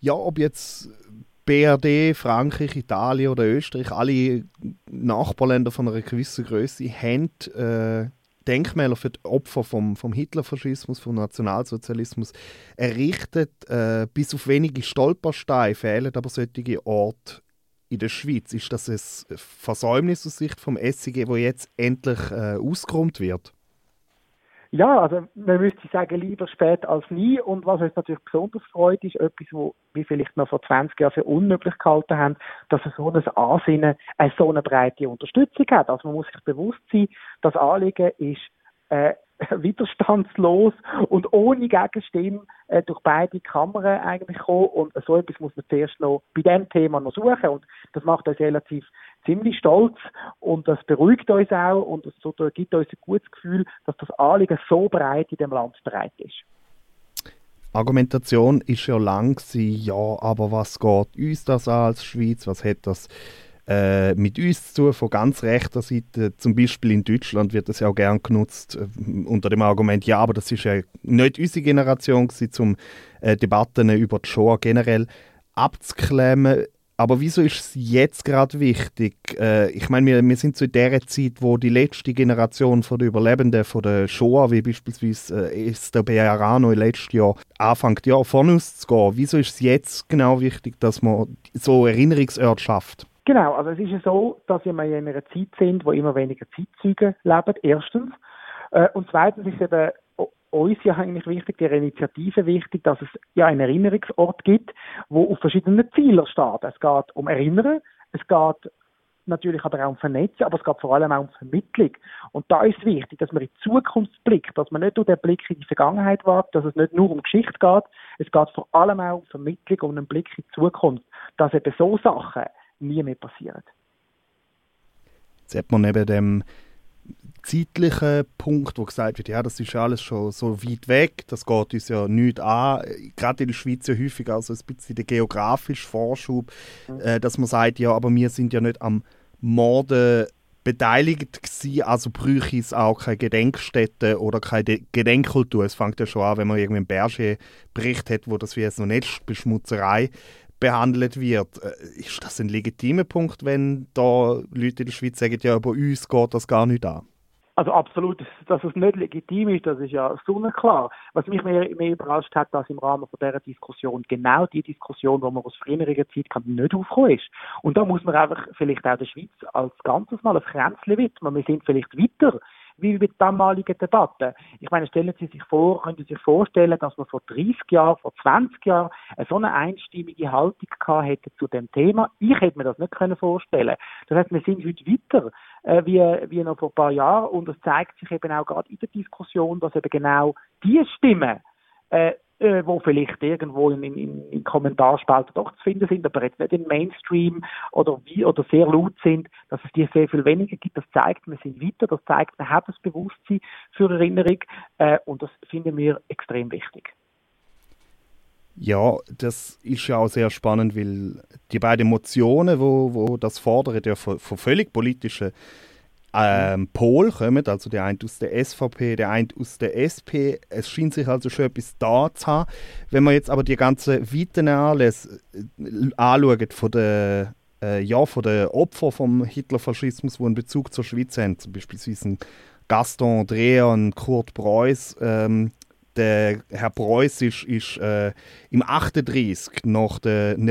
ja, ob jetzt BRD, Frankreich, Italien oder Österreich, alle Nachbarländer von einer gewissen Größe haben äh, Denkmäler für die Opfer vom, vom Hitlerfaschismus, vom Nationalsozialismus errichtet. Äh, bis auf wenige Stolpersteine fehlen aber solche Orte in der Schweiz. Ist das ein Versäumnis aus Sicht vom SIG, wo jetzt endlich äh, ausgeräumt wird? Ja, also man müsste sagen, lieber spät als nie. Und was uns natürlich besonders freut, ist etwas, wo wir vielleicht noch vor 20 Jahren für unmöglich gehalten haben, dass so ein Ansinnen eine so eine breite Unterstützung hat. Also man muss sich bewusst sein, das Anliegen ist äh, widerstandslos und ohne Gegenstimme äh, durch beide Kammern eigentlich kommen. Und so etwas muss man zuerst noch bei dem Thema noch suchen. Und das macht uns relativ ziemlich stolz und das beruhigt uns auch und das gibt uns ein gutes Gefühl, dass das Anliegen so breit in dem Land breit ist. Argumentation ist ja lang gewesen, ja, aber was geht uns das an als Schweiz? Was hat das äh, mit uns zu tun, von ganz rechter Seite? Zum Beispiel in Deutschland wird das ja auch gern genutzt äh, unter dem Argument, ja, aber das ist ja nicht unsere Generation gewesen, um äh, Debatten über die Shoah generell abzuklemmen. Aber wieso ist es jetzt gerade wichtig? Äh, ich meine, wir, wir sind zu der Zeit, wo die letzte Generation von der Überlebenden von der Shoah, wie beispielsweise äh, Esther Bejarano letztes Jahr, anfängt, ja, von uns zu gehen. Wieso ist es jetzt genau wichtig, dass man so Erinnerungsorte schafft? Genau, also es ist ja so, dass wir in einer Zeit sind, wo immer weniger Zeitzeugen leben, erstens. Äh, und zweitens ist eben uns ja eigentlich wichtig, der Initiative wichtig, dass es ja einen Erinnerungsort gibt, wo auf verschiedenen Zielen steht. Es geht um Erinnern, es geht natürlich aber auch um Vernetzen, aber es geht vor allem auch um Vermittlung. Und da ist wichtig, dass man in die Zukunft blickt, dass man nicht nur den Blick in die Vergangenheit wagt, dass es nicht nur um Geschichte geht, es geht vor allem auch um Vermittlung, um einen Blick in die Zukunft, dass eben so Sachen nie mehr passieren. Jetzt hat man neben dem zeitlichen Punkt, wo gesagt wird, ja, das ist alles schon so weit weg, das geht uns ja nicht an. Gerade in der Schweiz ja häufig also ein bisschen der geografische Vorschub, äh, dass man sagt, ja, aber wir sind ja nicht am Morden beteiligt gewesen, also bräuchte es auch keine Gedenkstätte oder keine Gedenkkultur. Es fängt ja schon an, wenn man irgendwie einen Berger-Bericht hat, wo das wie eine Netzbeschmutzerei behandelt wird. Äh, ist das ein legitimer Punkt, wenn da Leute in der Schweiz sagen, ja, bei uns geht das gar nicht an? Also absolut, dass es nicht legitim ist, das ist ja sonnenklar. Was mich mehr, mehr überrascht hat, dass im Rahmen von dieser Diskussion genau die Diskussion, die man aus früheren Zeit kann, nicht aufgekommen ist. Und da muss man einfach vielleicht auch der Schweiz als Ganzes mal ein Kränzchen widmen. Wir sind vielleicht weiter wie der damaligen Debatte. Ich meine, stellen Sie sich vor, können Sie sich vorstellen, dass man vor 30 Jahren, vor 20 Jahren so eine einstimmige Haltung gehabt hätte zu dem Thema? Ich hätte mir das nicht können vorstellen. Das heißt, wir sind heute weiter äh, wie, wie noch vor ein paar Jahren und es zeigt sich eben auch gerade in der Diskussion, dass eben genau die Stimmen äh, äh, wo vielleicht irgendwo in, in, in Kommentarspalten doch zu finden sind, aber jetzt nicht im Mainstream oder wie oder sehr laut sind, dass es die sehr viel weniger gibt. Das zeigt, wir sind weiter, das zeigt, wir haben das Bewusstsein für Erinnerung äh, und das finden wir extrem wichtig. Ja, das ist ja auch sehr spannend, weil die beiden Motionen, wo, wo das fordern, ja von, von völlig politischen ähm, Pol kommen, also der eine aus der SVP, der eine aus der SP. Es scheint sich also schon etwas da zu haben. Wenn man jetzt aber die ganzen weiteren Anlässe äh, anschaut von der äh, ja, von den Opfern vom Hitlerfaschismus, die einen Bezug zur Schweiz haben, zum Beispiel Gaston Dreher und Kurt Preuß, ähm, der Herr Preuß ist, ist äh, im 38 nach dem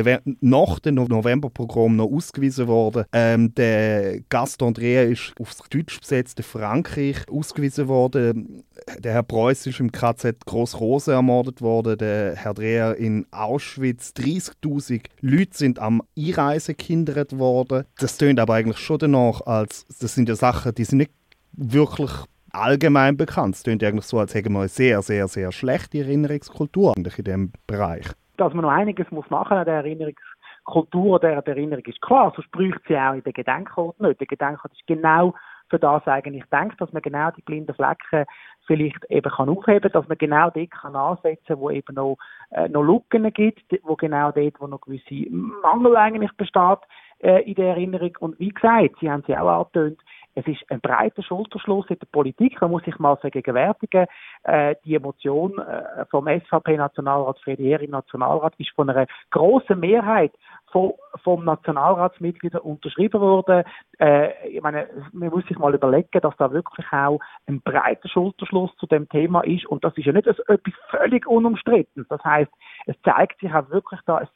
Novemberprogramm noch ausgewiesen worden. Ähm, der Gaston Andrea ist aufs deutsch besetzte Frankreich ausgewiesen worden. Der Herr Preuß ist im KZ Großrose ermordet worden. Der Herr Dreher in Auschwitz. 30.000 Leute sind am Einreisen gehindert worden. Das tönt aber eigentlich schon danach, als das sind ja Sachen, die sind nicht wirklich allgemein bekannt. Es klingt eigentlich so, als hätten wir eine sehr, sehr, sehr schlechte Erinnerungskultur in diesem Bereich. Dass man noch einiges muss machen an der Erinnerungskultur der, der Erinnerung ist klar, sonst bräuchte sie auch in den Gedenkort nicht. Der Gedenkort ist genau für das eigentlich denkt, dass man genau die blinden Flecken vielleicht eben kann aufheben, dass man genau dort kann ansetzen, wo eben noch, äh, noch Lücken gibt, wo genau dort, wo noch gewisse Mangel eigentlich besteht äh, in der Erinnerung. Und wie gesagt, Sie haben sie auch angetönt, Es ist ein breiter Schulterschluss in der Politik. Man muss sich mal vergegenwärtigen, äh, die Emotion äh, vom SVP-Nationalrat Fredier im Nationalrat ist von einer großen Mehrheit von, vom Nationalratsmitgliedern unterschrieben worden. Äh, ich meine, man muss sich mal überlegen, dass da wirklich auch ein breiter Schulterschluss zu dem Thema ist und das ist ja nicht etwas völlig unumstritten. Das heißt, es zeigt sich auch wirklich da ein,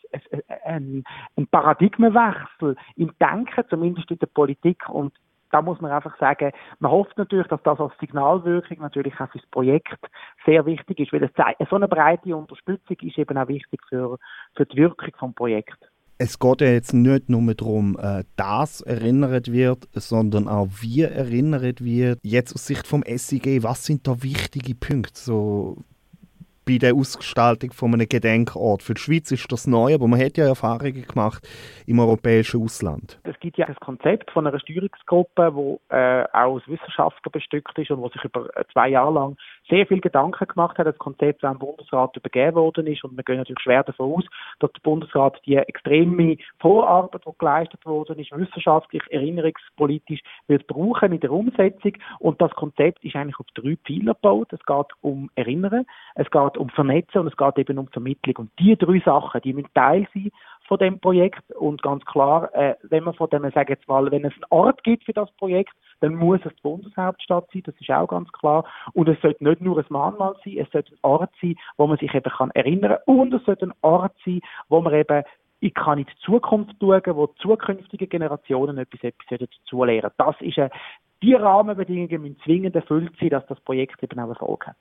ein, ein Paradigmenwechsel im Denken, zumindest in der Politik und da muss man einfach sagen, man hofft natürlich, dass das als Signalwirkung natürlich auch für das Projekt sehr wichtig ist, weil es so eine breite Unterstützung ist eben auch wichtig für, für die Wirkung vom Projekt es geht ja jetzt nicht nur darum, äh, dass erinnert wird, sondern auch wie erinnert wird. Jetzt aus Sicht vom SIG, was sind da wichtige Punkte? So bei der Ausgestaltung von einem Gedenkort. Für die Schweiz ist das neu, aber man hat ja Erfahrungen gemacht im europäischen Ausland. Es gibt ja ein Konzept von einer Steuerungsgruppe, wo äh, auch aus Wissenschaftlern bestückt ist und wo sich über äh, zwei Jahre lang sehr viel Gedanken gemacht hat. Das Konzept das dem Bundesrat übergeben worden ist und wir gehen natürlich schwer davon aus, dass der Bundesrat die extreme Vorarbeit, die geleistet worden ist, wissenschaftlich, erinnerungspolitisch, wird brauchen in der Umsetzung. Und das Konzept ist eigentlich auf drei Pfeiler gebaut. Es geht um Erinnern, es geht um Vernetzen und es geht eben um Vermittlung. Und die drei Sachen, die müssen Teil sein von dem Projekt. Und ganz klar, äh, wenn man von dem, sagen jetzt mal, wenn es einen Ort gibt für das Projekt, dann muss es die Bundeshauptstadt sein, das ist auch ganz klar. Und es sollte nicht nur ein Mahnmal sein, es sollte ein Ort sein, wo man sich eben kann erinnern kann. Und es sollte ein Ort sein, wo man eben ich kann in die Zukunft schauen, wo zukünftige Generationen etwas, etwas dazu lernen. Das ist eine, die Rahmenbedingungen müssen zwingend erfüllt sein, dass das Projekt eben auch Erfolg hat.